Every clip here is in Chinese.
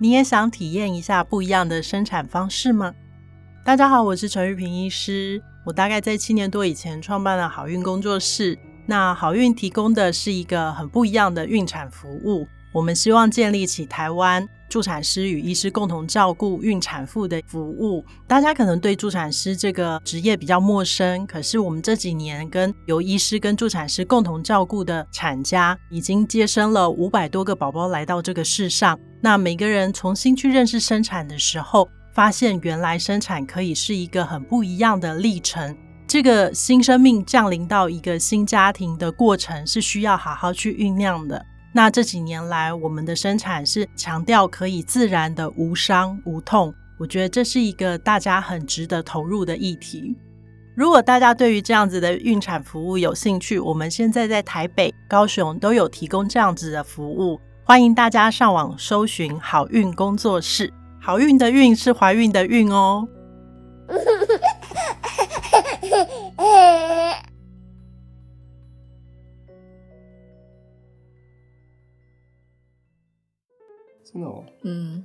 你也想体验一下不一样的生产方式吗？大家好，我是陈玉萍医师。我大概在七年多以前创办了好运工作室。那好运提供的是一个很不一样的孕产服务。我们希望建立起台湾助产师与医师共同照顾孕产妇的服务。大家可能对助产师这个职业比较陌生，可是我们这几年跟由医师跟助产师共同照顾的产家，已经接生了五百多个宝宝来到这个世上。那每个人重新去认识生产的时候，发现原来生产可以是一个很不一样的历程。这个新生命降临到一个新家庭的过程，是需要好好去酝酿的。那这几年来，我们的生产是强调可以自然的无伤无痛，我觉得这是一个大家很值得投入的议题。如果大家对于这样子的孕产服务有兴趣，我们现在在台北、高雄都有提供这样子的服务，欢迎大家上网搜寻“好孕工作室”。好孕的孕是怀孕的孕哦。真的哦，嗯，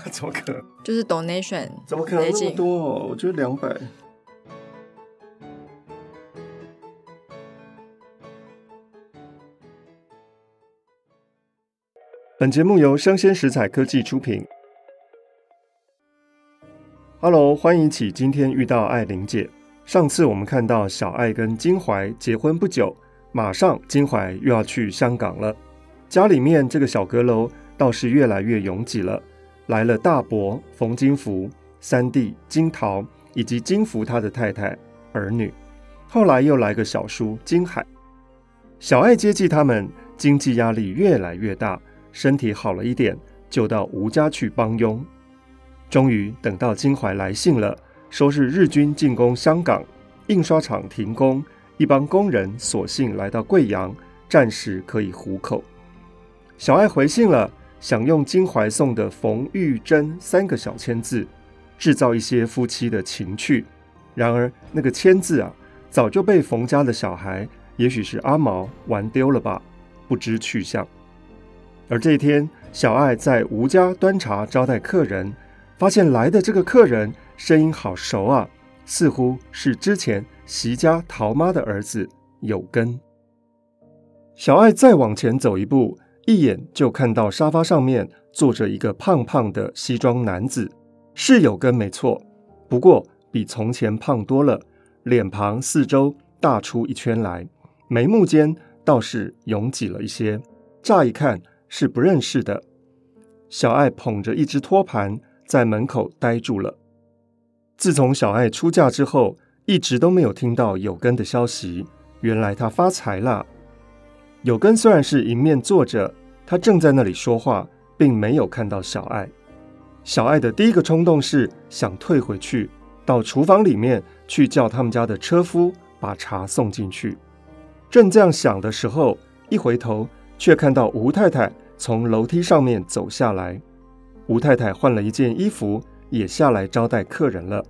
怎么可能？就是 donation，怎么可能那么多？我觉得两百。本节目由生鲜食材科技出品。Hello，欢迎起今天遇到艾玲姐。上次我们看到小爱跟金怀结婚不久，马上金怀又要去香港了。家里面这个小阁楼倒是越来越拥挤了，来了大伯冯金福、三弟金桃以及金福他的太太儿女，后来又来个小叔金海。小爱接济他们，经济压力越来越大，身体好了一点，就到吴家去帮佣。终于等到金怀来信了，说是日军进攻香港，印刷厂停工，一帮工人索性来到贵阳，暂时可以糊口。小爱回信了，想用金怀送的“冯玉珍”三个小签字，制造一些夫妻的情趣。然而那个签字啊，早就被冯家的小孩，也许是阿毛玩丢了吧，不知去向。而这一天，小爱在吴家端茶招待客人，发现来的这个客人声音好熟啊，似乎是之前席家陶妈的儿子有根。小爱再往前走一步。一眼就看到沙发上面坐着一个胖胖的西装男子，是有根没错，不过比从前胖多了，脸庞四周大出一圈来，眉目间倒是拥挤了一些，乍一看是不认识的。小爱捧着一只托盘在门口呆住了。自从小爱出嫁之后，一直都没有听到有根的消息，原来他发财了。有根虽然是迎面坐着，他正在那里说话，并没有看到小爱。小爱的第一个冲动是想退回去，到厨房里面去叫他们家的车夫把茶送进去。正这样想的时候，一回头却看到吴太太从楼梯上面走下来。吴太太换了一件衣服，也下来招待客人了。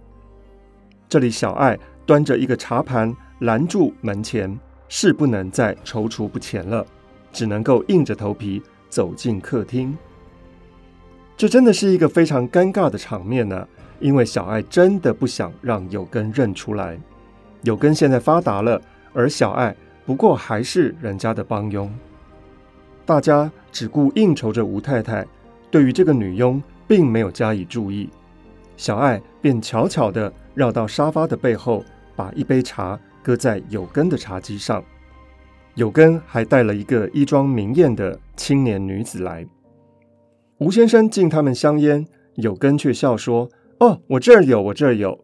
这里小爱端着一个茶盘拦住门前，是不能再踌躇不前了，只能够硬着头皮走进客厅。这真的是一个非常尴尬的场面呢，因为小爱真的不想让有根认出来。有根现在发达了，而小爱不过还是人家的帮佣。大家只顾应酬着吴太太，对于这个女佣并没有加以注意。小爱便悄悄地绕到沙发的背后，把一杯茶搁在有根的茶几上。有根还带了一个衣装明艳的青年女子来。吴先生敬他们香烟，有根却笑说：“哦，我这儿有，我这儿有。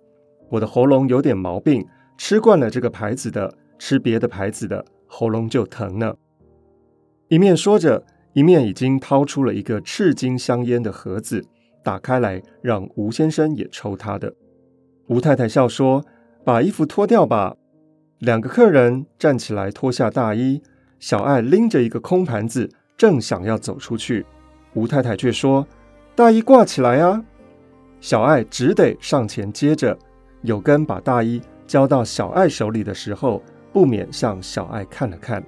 我的喉咙有点毛病，吃惯了这个牌子的，吃别的牌子的，喉咙就疼呢。”一面说着，一面已经掏出了一个赤金香烟的盒子，打开来让吴先生也抽他的。吴太太笑说：“把衣服脱掉吧。”两个客人站起来脱下大衣，小爱拎着一个空盘子，正想要走出去。吴太太却说：“大衣挂起来啊！”小爱只得上前接着。有根把大衣交到小爱手里的时候，不免向小爱看了看，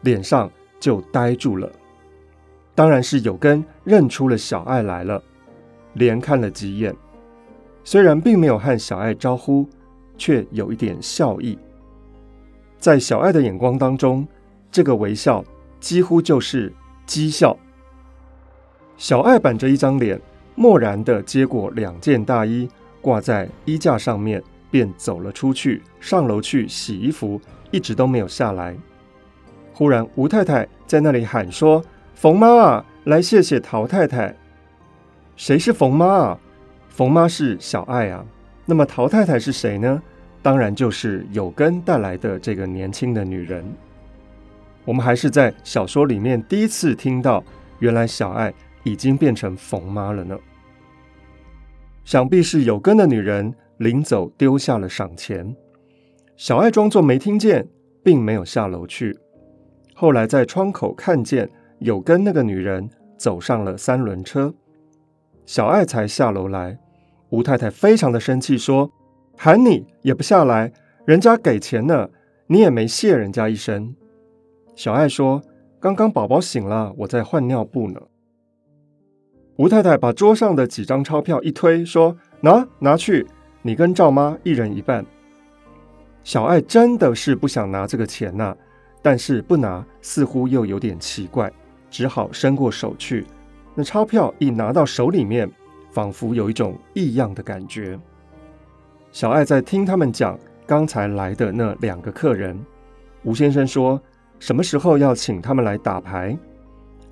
脸上就呆住了。当然是有根认出了小爱来了，连看了几眼，虽然并没有和小爱招呼，却有一点笑意。在小爱的眼光当中，这个微笑几乎就是讥笑。小爱板着一张脸，漠然的接过两件大衣，挂在衣架上面，便走了出去，上楼去洗衣服，一直都没有下来。忽然，吴太太在那里喊说：“冯妈啊，来谢谢陶太太。”谁是冯妈啊？冯妈是小爱啊。那么陶太太是谁呢？当然就是有根带来的这个年轻的女人。我们还是在小说里面第一次听到，原来小爱。已经变成冯妈了呢。想必是有根的女人临走丢下了赏钱，小爱装作没听见，并没有下楼去。后来在窗口看见有根那个女人走上了三轮车，小爱才下楼来。吴太太非常的生气，说：“喊你也不下来，人家给钱呢，你也没谢人家一声。”小爱说：“刚刚宝宝醒了，我在换尿布呢。”吴太太把桌上的几张钞票一推，说：“拿，拿去，你跟赵妈一人一半。”小爱真的是不想拿这个钱呐、但是不拿似乎又有点奇怪，只好伸过手去。那钞票一拿到手里面，仿佛有一种异样的感觉。小爱在听他们讲刚才来的那两个客人，吴先生说什么时候要请他们来打牌，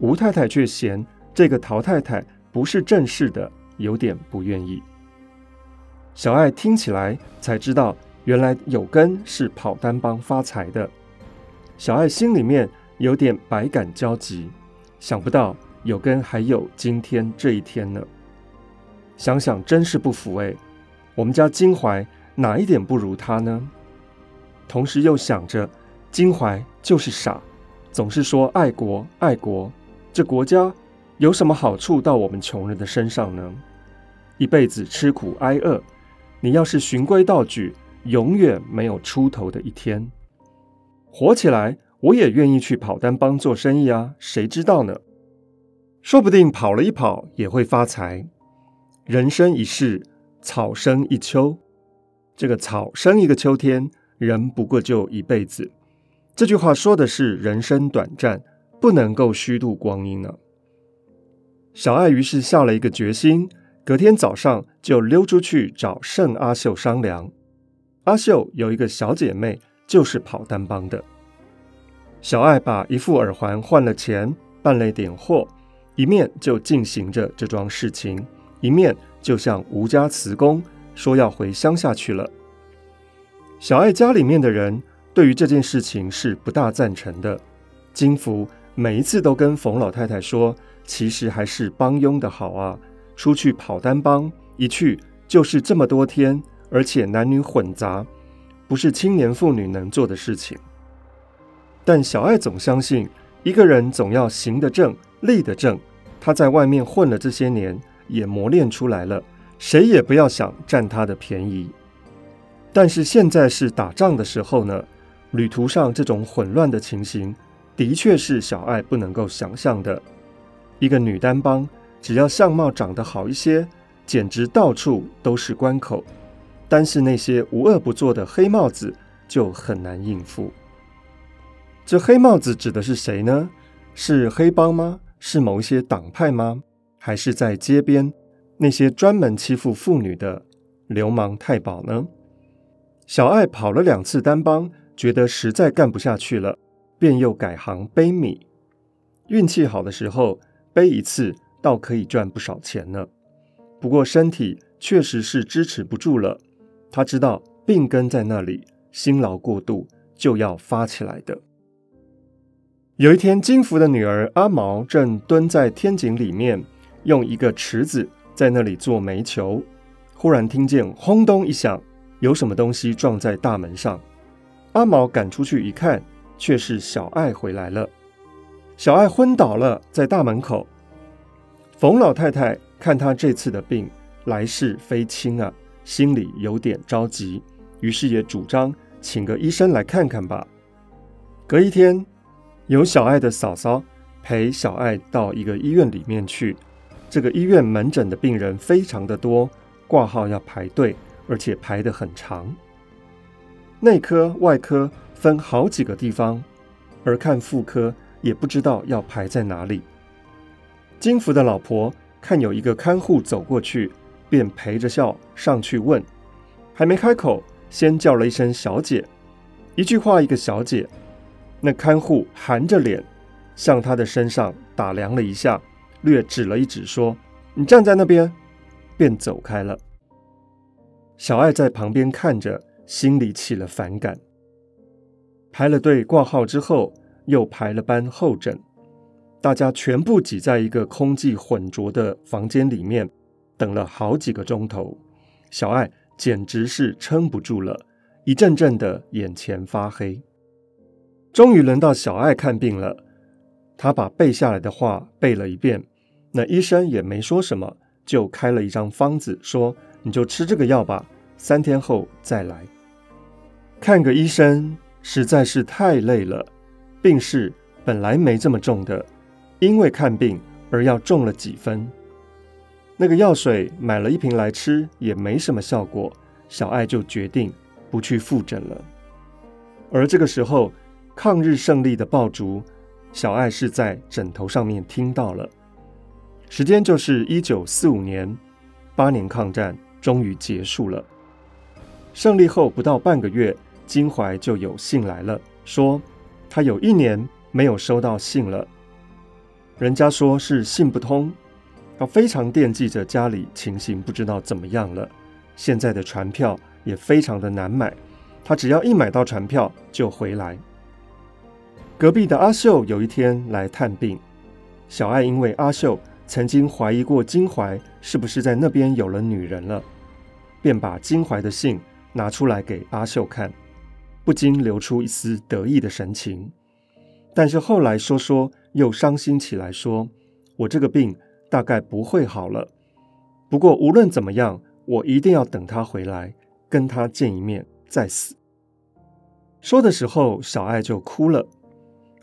吴太太却嫌这个陶太太。不是正式的，有点不愿意。小爱听起来才知道，原来有根是跑单帮发财的。小爱心里面有点百感交集，想不到有根还有今天这一天呢。想想真是不服哎，我们家金怀哪一点不如他呢？同时又想着，金怀就是傻，总是说爱国爱国，这国家。有什么好处到我们穷人的身上呢？一辈子吃苦挨饿，你要是循规蹈矩，永远没有出头的一天。火起来，我也愿意去跑单帮做生意啊，谁知道呢？说不定跑了一跑也会发财。人生一世，草生一秋，这个草生一个秋天，人不过就一辈子。这句话说的是人生短暂，不能够虚度光阴呢。小爱于是下了一个决心，隔天早上就溜出去找盛阿秀商量。阿秀有一个小姐妹，就是跑单帮的。小爱把一副耳环换了钱，办了点货，一面就进行着这桩事情，一面就向吴家辞工，说要回乡下去了。小爱家里面的人对于这件事情是不大赞成的。金福每一次都跟冯老太太说。其实还是帮佣的好啊！出去跑单帮，一去就是这么多天，而且男女混杂，不是青年妇女能做的事情。但小爱总相信，一个人总要行得正，立得正。他在外面混了这些年，也磨练出来了，谁也不要想占他的便宜。但是现在是打仗的时候呢，旅途上这种混乱的情形，的确是小爱不能够想象的。一个女单帮，只要相貌长得好一些，简直到处都是关口。单是那些无恶不作的黑帽子，就很难应付。这黑帽子指的是谁呢？是黑帮吗？是某一些党派吗？还是在街边那些专门欺负妇女的流氓太保呢？小爱跑了两次单帮，觉得实在干不下去了，便又改行背米。运气好的时候，背一次倒可以赚不少钱呢。不过身体确实是支持不住了。他知道病根在那里，辛劳过度就要发起来的。有一天，金福的女儿阿毛正蹲在天井里面，用一个池子在那里做煤球。忽然听见轰咚一响，有什么东西撞在大门上。阿毛赶出去一看，却是小爱回来了。小爱昏倒了在大门口。冯老太太看她这次的病来势非轻啊，心里有点着急，于是也主张请个医生来看看吧。隔一天。有小爱的嫂嫂陪小爱到一个医院里面去。这个医院门诊的病人非常的多，挂号要排队，而且排得很长。内科、外科分好几个地方，而看妇科也不知道要排在哪里。金福的老婆看有一个看护走过去，便陪着笑上去问，还没开口，先叫了一声“小姐”，一句话一个“小姐”。那看护含着脸，向他的身上打量了一下，略指了一指，说：“你站在那边。”便走开了。小爱在旁边看着，心里起了反感。排了队挂号之后，又排了班候诊，大家全部挤在一个空气混浊的房间里面，等了好几个钟头。小爱简直是撑不住了，一阵阵的眼前发黑。终于轮到小爱看病了，他把背下来的话背了一遍，那医生也没说什么，就开了一张方子，说：“你就吃这个药吧，三天后再来。”看个医生实在是太累了，病势本来没这么重的，因为看病而要重了几分。那个药水买了一瓶来吃也没什么效果，小爱就决定不去复诊了。而这个时候，抗日胜利的爆竹，小爱是在枕头上面听到了。时间就是一九四五年，八年抗战终于结束了。胜利后不到半个月，金怀就有信来了，说他有一年没有收到信了。人家说是信不通，他非常惦记着家里情形，不知道怎么样了。现在的船票也非常的难买，他只要一买到船票就回来。隔壁的阿秀有一天来探病，小爱因为阿秀曾经怀疑过金怀是不是在那边有了女人了，便把金怀的信拿出来给阿秀看，不禁流出一丝得意的神情。但是后来说说又伤心起来，说：“我这个病大概不会好了，不过无论怎么样，我一定要等他回来，跟他见一面再死。”说的时候，小爱就哭了。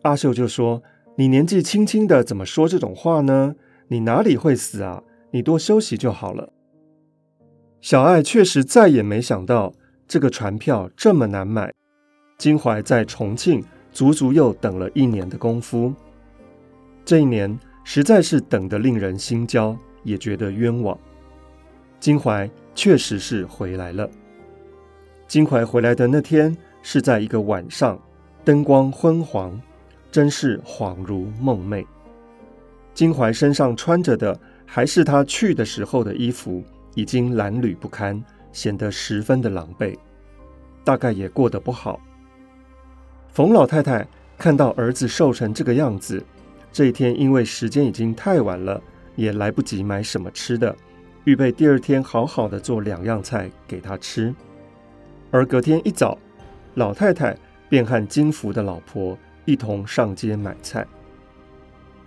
阿秀就说：“你年纪轻轻的，怎么说这种话呢？你哪里会死啊？你多休息就好了。”小爱确实再也没想到这个船票这么难买。金怀在重庆足足又等了一年的功夫，这一年实在是等得令人心焦，也觉得冤枉。金怀确实是回来了。金怀回来的那天是在一个晚上，灯光昏黄。真是恍如梦寐。金怀身上穿着的还是他去的时候的衣服，已经褴褛不堪，显得十分的狼狈，大概也过得不好。冯老太太看到儿子瘦成这个样子，这一天因为时间已经太晚了，也来不及买什么吃的，预备第二天好好的做两样菜给他吃。而隔天一早，老太太便和金福的老婆一同上街买菜。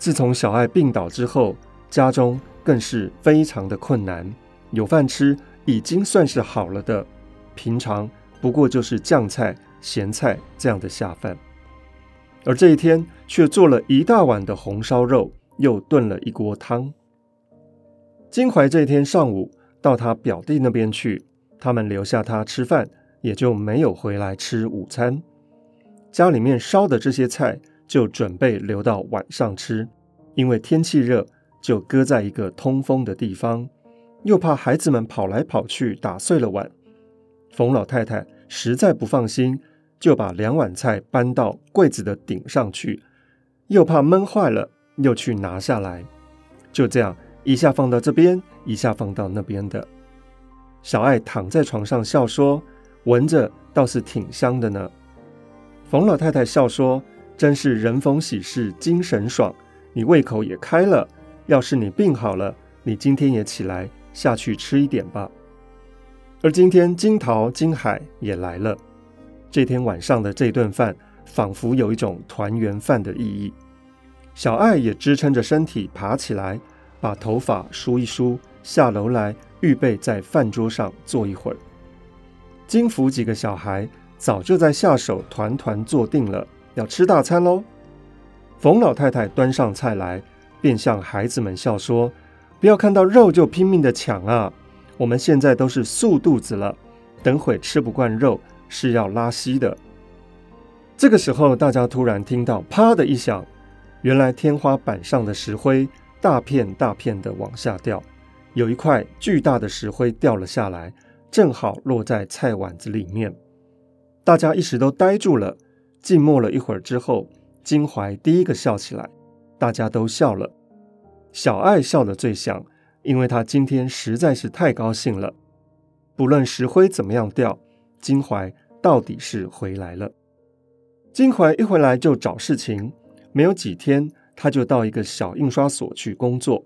自从小爱病倒之后，家中更是非常的困难，有饭吃已经算是好了的，平常不过就是酱菜、咸菜这样的下饭，而这一天却做了一大碗的红烧肉，又炖了一锅汤。金怀这一天上午到他表弟那边去，他们留下他吃饭，也就没有回来吃午餐。家里面烧的这些菜就准备留到晚上吃，因为天气热，就搁在一个通风的地方，又怕孩子们跑来跑去打碎了碗。冯老太太实在不放心，就把两碗菜搬到柜子的顶上去，又怕闷坏了，又去拿下来。就这样，一下放到这边，一下放到那边的。小爱躺在床上笑说：“闻着倒是挺香的呢。”冯老太太笑说：“真是人逢喜事精神爽，你胃口也开了。要是你病好了，你今天也起来下去吃一点吧。”而今天金桃、金海也来了。这天晚上的这顿饭，仿佛有一种团圆饭的意义。小爱也支撑着身体爬起来，把头发梳一梳，下楼来。预备在饭桌上坐一会儿。金福几个小孩早就在下手团团坐定了，要吃大餐喽。冯老太太端上菜来，便向孩子们笑说：“不要看到肉就拼命的抢啊！我们现在都是素肚子了，等会吃不惯肉是要拉稀的。”这个时候，大家突然听到“啪”的一响，原来天花板上的石灰大片大片的往下掉。有一块巨大的石灰掉了下来，正好落在菜碗子里面。大家一时都呆住了。静默了一会儿之后，金怀第一个笑起来，大家都笑了。小爱笑得最响，因为他今天实在是太高兴了。不论石灰怎么样掉，金怀到底是回来了。金怀一回来就找事情，没有几天，他就到一个小印刷所去工作。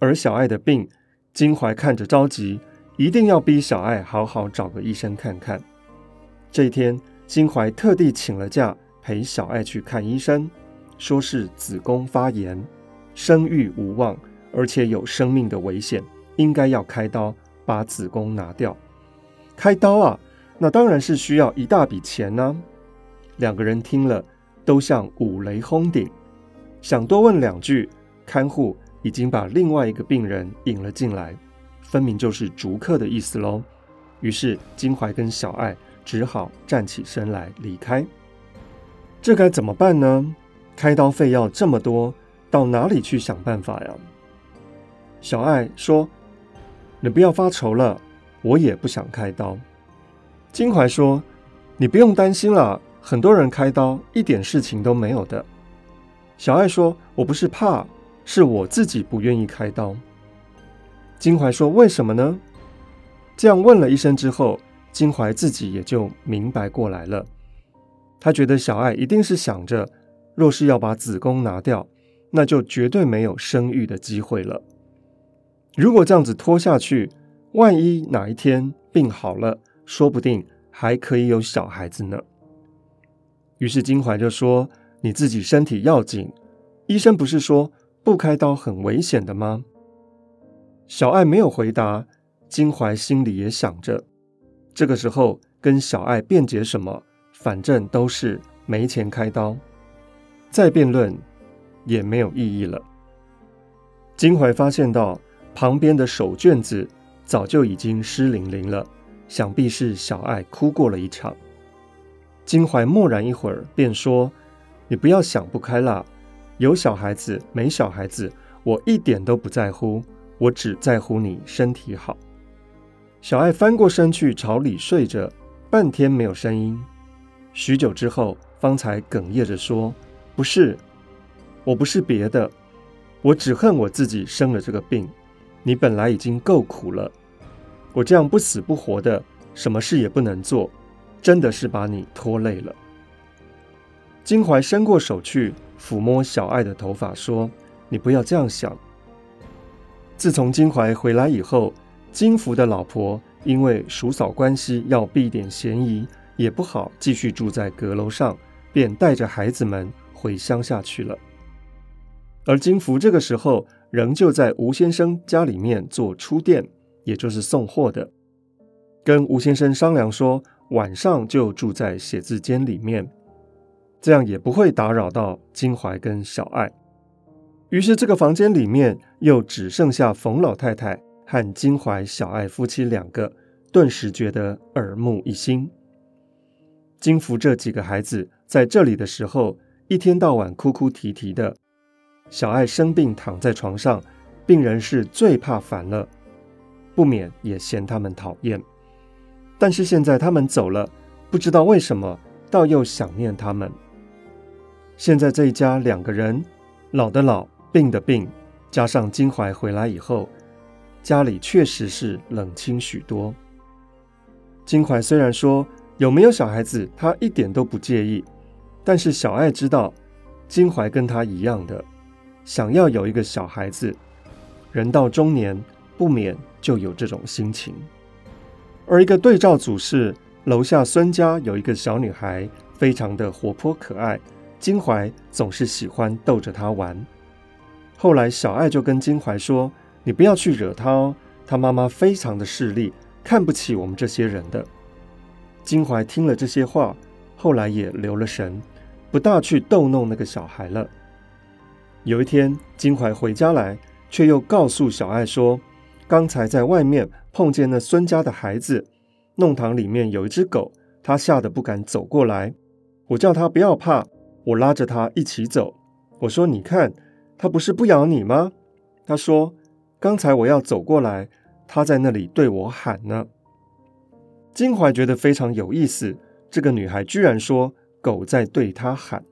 而小爱的病，金怀看着着急，一定要逼小爱好好找个医生看看。这一天，金怀特地请了假，陪小爱去看医生，说是子宫发炎，生育无望，而且有生命的危险，应该要开刀把子宫拿掉。开刀啊，那当然是需要一大笔钱呢、啊。两个人听了，都像五雷轰顶，想多问两句，看护。已经把另外一个病人引了进来，分明就是逐客的意思喽。于是金怀跟小爱只好站起身来离开。这该怎么办呢？开刀费要这么多，到哪里去想办法呀？小爱说：“你不要发愁了，我也不想开刀。”金怀说：“你不用担心了，很多人开刀一点事情都没有的。”小爱说：“我不是怕。”是我自己不愿意开刀。金怀说：“为什么呢？”这样问了一声之后，金怀自己也就明白过来了。他觉得小爱一定是想着，若是要把子宫拿掉，那就绝对没有生育的机会了。如果这样子拖下去，万一哪一天病好了，说不定还可以有小孩子呢。于是金怀就说：“你自己身体要紧，医生不是说。”不开刀很危险的吗？小爱没有回答，金怀心里也想着。这个时候跟小爱辩解什么，反正都是没钱开刀，再辩论也没有意义了。金怀发现到旁边的手绢子早就已经湿淋淋了，想必是小爱哭过了一场。金怀默然一会儿，便说：“你不要想不开啦。”有小孩子没小孩子，我一点都不在乎，我只在乎你身体好。小爱翻过身去朝里睡着，半天没有声音。许久之后，方才哽咽着说：“不是，我不是别的，我只恨我自己生了这个病。你本来已经够苦了，我这样不死不活的，什么事也不能做，真的是把你拖累了。”金怀伸过手去。抚摸小爱的头发，说：“你不要这样想。自从金怀回来以后，金福的老婆因为叔嫂关系要避点嫌疑，也不好继续住在阁楼上，便带着孩子们回乡下去了。而金福这个时候仍旧在吴先生家里面做出店，也就是送货的，跟吴先生商量说，晚上就住在写字间里面，这样也不会打扰到金怀跟小爱。于是这个房间里面又只剩下冯老太太和金怀、小爱夫妻两个，顿时觉得耳目一新。金福这几个孩子在这里的时候，一天到晚哭哭啼啼的。小爱生病躺在床上，病人是最怕烦了，不免也嫌他们讨厌。但是现在他们走了，不知道为什么，倒又想念他们。现在这一家两个人，老的老，病的病，加上金怀回来以后，家里确实是冷清许多。金怀虽然说有没有小孩子，他一点都不介意，但是小爱知道，金怀跟他一样的。想要有一个小孩子，人到中年不免就有这种心情。而一个对照组是楼下孙家有一个小女孩，非常的活泼可爱，金怀总是喜欢逗着她玩。后来小爱就跟金怀说：“你不要去惹他哦，他妈妈非常的势利，看不起我们这些人的。”金怀听了这些话，后来也留了神，不大去逗弄那个小孩了。有一天，金怀回家来，却又告诉小爱说：“刚才在外面碰见那孙家的孩子，弄堂里面有一只狗，他吓得不敢走过来。我叫他不要怕，我拉着他一起走。我说：‘你看，他不是不咬你吗？’他说：‘刚才我要走过来，他在那里对我喊呢。’金怀觉得非常有意思，这个女孩居然说狗在对他喊。”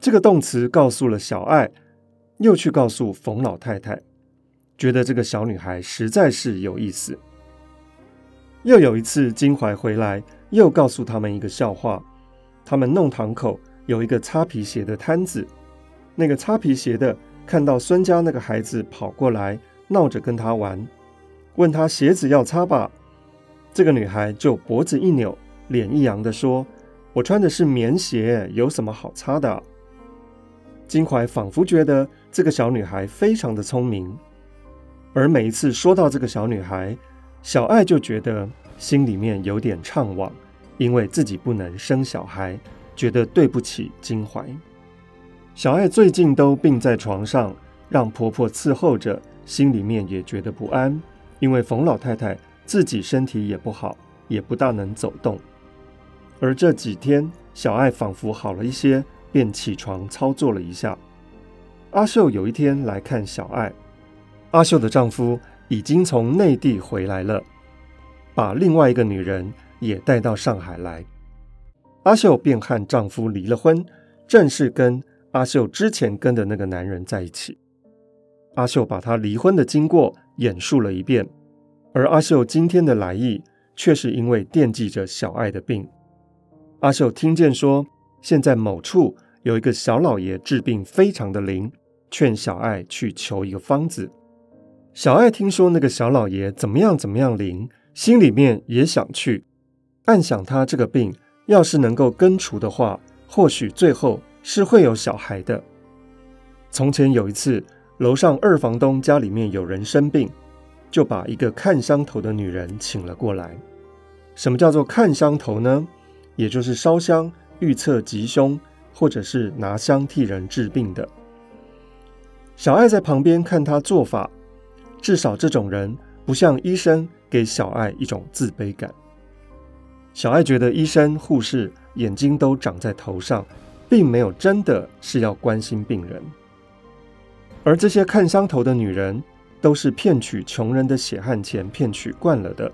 这个动词告诉了小爱，又去告诉冯老太太，觉得这个小女孩实在是有意思。又有一次，金怀回来，又告诉他们一个笑话：他们弄堂口有一个擦皮鞋的摊子，那个擦皮鞋的看到孙家那个孩子跑过来，闹着跟他玩，问他鞋子要擦吧，这个女孩就脖子一扭，脸一扬的说：“我穿的是棉鞋，有什么好擦的？”金怀仿佛觉得这个小女孩非常的聪明，而每一次说到这个小女孩，小爱就觉得心里面有点怅惘，因为自己不能生小孩，觉得对不起金怀。小爱最近都病在床上，让婆婆伺候着，心里面也觉得不安，因为冯老太太自己身体也不好，也不大能走动。而这几天，小爱仿佛好了一些。便起床操作了一下。阿秀有一天来看小爱，阿秀的丈夫已经从内地回来了，把另外一个女人也带到上海来。阿秀便和丈夫离了婚，正式跟阿秀之前跟的那个男人在一起。阿秀把他离婚的经过演述了一遍，而阿秀今天的来意却是因为惦记着小爱的病。阿秀听见说。现在某处有一个小老爷治病非常的灵，劝小爱去求一个方子。小爱听说那个小老爷怎么样怎么样灵，心里面也想去，暗想他这个病要是能够根除的话，或许最后是会有小孩的。从前有一次，楼上二房东家里面有人生病，就把一个看香头的女人请了过来。什么叫做看香头呢？也就是烧香。预测吉凶，或者是拿香替人治病的。小爱在旁边看他做法，至少这种人不像医生给小爱一种自卑感。小爱觉得医生、护士眼睛都长在头上，并没有真的是要关心病人。而这些看香头的女人，都是骗取穷人的血汗钱，骗取惯了的。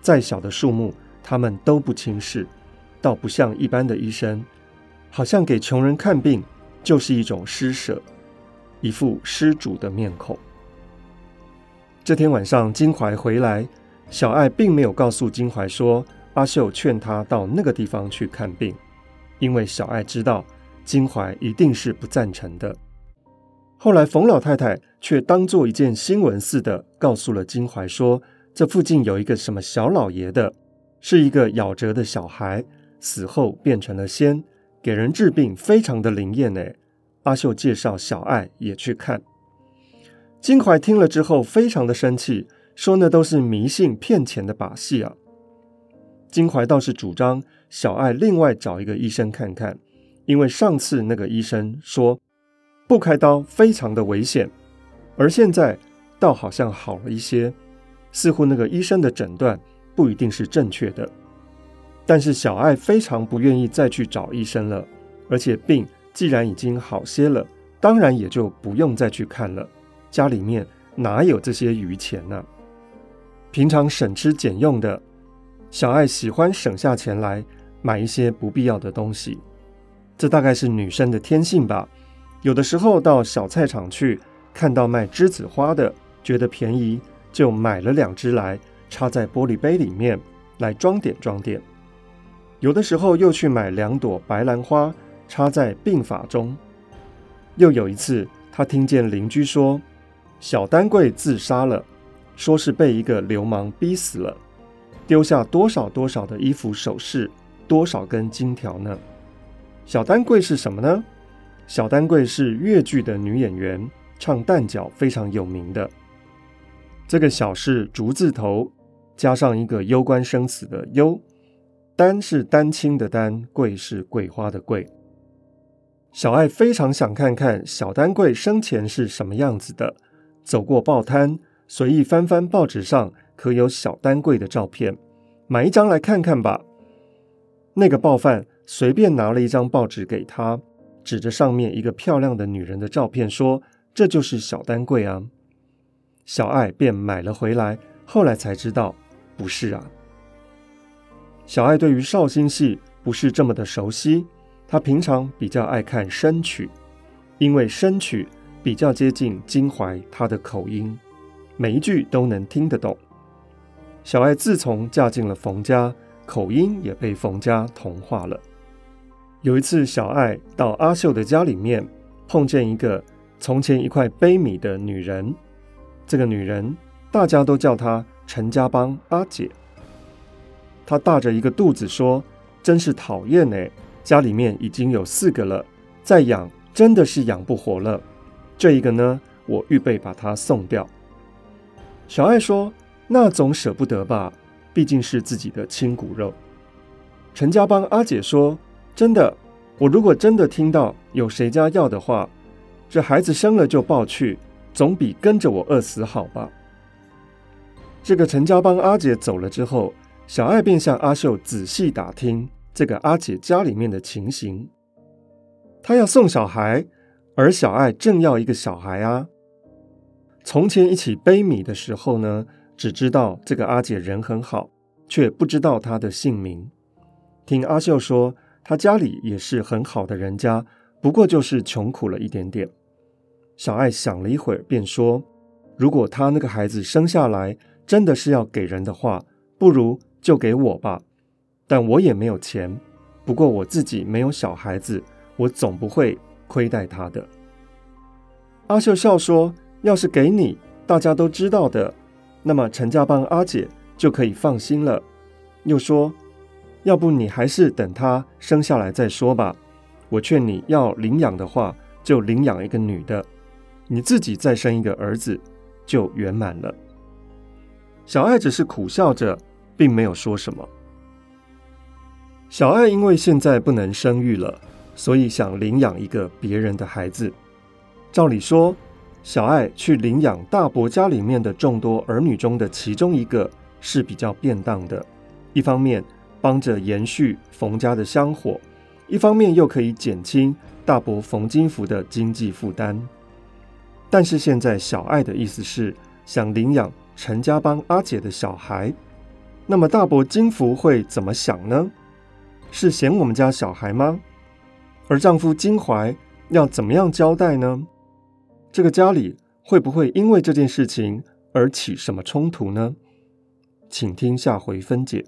再小的数目，他们都不轻视。倒不像一般的医生，好像给穷人看病就是一种施舍，一副施主的面孔。这天晚上，金怀回来，小爱并没有告诉金怀说阿秀劝他到那个地方去看病，因为小爱知道金怀一定是不赞成的。后来，冯老太太却当做一件新闻似的告诉了金怀说，这附近有一个什么小老爷的，是一个夭折的小孩，死后变成了仙，给人治病非常的灵验呢。阿秀介绍小爱也去看，金怀听了之后非常的生气，说那都是迷信骗钱的把戏啊。金怀倒是主张小爱另外找一个医生看看，因为上次那个医生说不开刀非常的危险，而现在倒好像好了一些，似乎那个医生的诊断不一定是正确的。但是小爱非常不愿意再去找医生了，而且病。既然已经好些了，当然也就不用再去看了。家里面哪有这些余钱呢？平常省吃俭用的，小爱喜欢省下钱来买一些不必要的东西。这大概是女生的天性吧。有的时候到小菜场去，看到卖栀子花的，觉得便宜，就买了两支来插在玻璃杯里面来装点装点。有的时候又去买两朵白兰花。插在鬓发中。又有一次，他听见邻居说，小丹桂自杀了，说是被一个流氓逼死了，丢下多少多少的衣服首饰，多少根金条呢？小丹桂是什么呢？小丹桂是越剧的女演员，唱旦角非常有名的。这个小是竹字头，加上一个攸关生死的攸，丹是丹青的丹，桂是桂花的桂。小爱非常想看看小丹桂生前是什么样子的，走过报摊，随意翻翻报纸上可有小丹桂的照片，买一张来看看吧。那个报贩随便拿了一张报纸给他，指着上面一个漂亮的女人的照片说：“这就是小丹桂啊。”小爱便买了回来，后来才知道不是啊。小爱对于绍兴戏不是这么的熟悉。她平常比较爱看生曲，因为生曲比较接近金怀他的口音，每一句都能听得懂。小爱自从嫁进了冯家，口音也被冯家同化了。有一次，小爱到阿秀的家里面，碰见一个从前一块苞米的女人。这个女人大家都叫她陈家帮阿姐。她大着一个肚子说：“真是讨厌呢。”家里面已经有四个了，再养真的是养不活了。这一个呢，我预备把它送掉。小爱说：“那总舍不得吧，毕竟是自己的亲骨肉。”陈家帮阿姐说：“真的，我如果真的听到有谁家要的话，这孩子生了就抱去，总比跟着我饿死好吧。”这个陈家帮阿姐走了之后，小爱便向阿秀仔细打听。这个阿姐家里面的情形，她要送小孩，而小爱正要一个小孩啊。从前一起背米的时候呢，只知道这个阿姐人很好，却不知道她的姓名。听阿秀说，她家里也是很好的人家，不过就是穷苦了一点点。小爱想了一会儿，便说：“如果她那个孩子生下来真的是要给人的话，不如就给我吧。”但我也没有钱，不过我自己没有小孩子，我总不会亏待他的。阿秀笑说：“要是给你，大家都知道的，那么陈家帮阿姐就可以放心了。”又说：“要不你还是等他生下来再说吧。我劝你要领养的话，就领养一个女的，你自己再生一个儿子，就圆满了。”小爱只是苦笑着，并没有说什么。小爱因为现在不能生育了，所以想领养一个别人的孩子。照理说，小爱去领养大伯家里面的众多儿女中的其中一个是比较便当的。一方面帮着延续冯家的香火，一方面又可以减轻大伯冯金福的经济负担。但是现在小爱的意思是想领养陈家帮阿姐的小孩，那么大伯金福会怎么想呢？是嫌我们家小孩吗？而丈夫金怀要怎么样交代呢？这个家里会不会因为这件事情而起什么冲突呢？请听下回分解。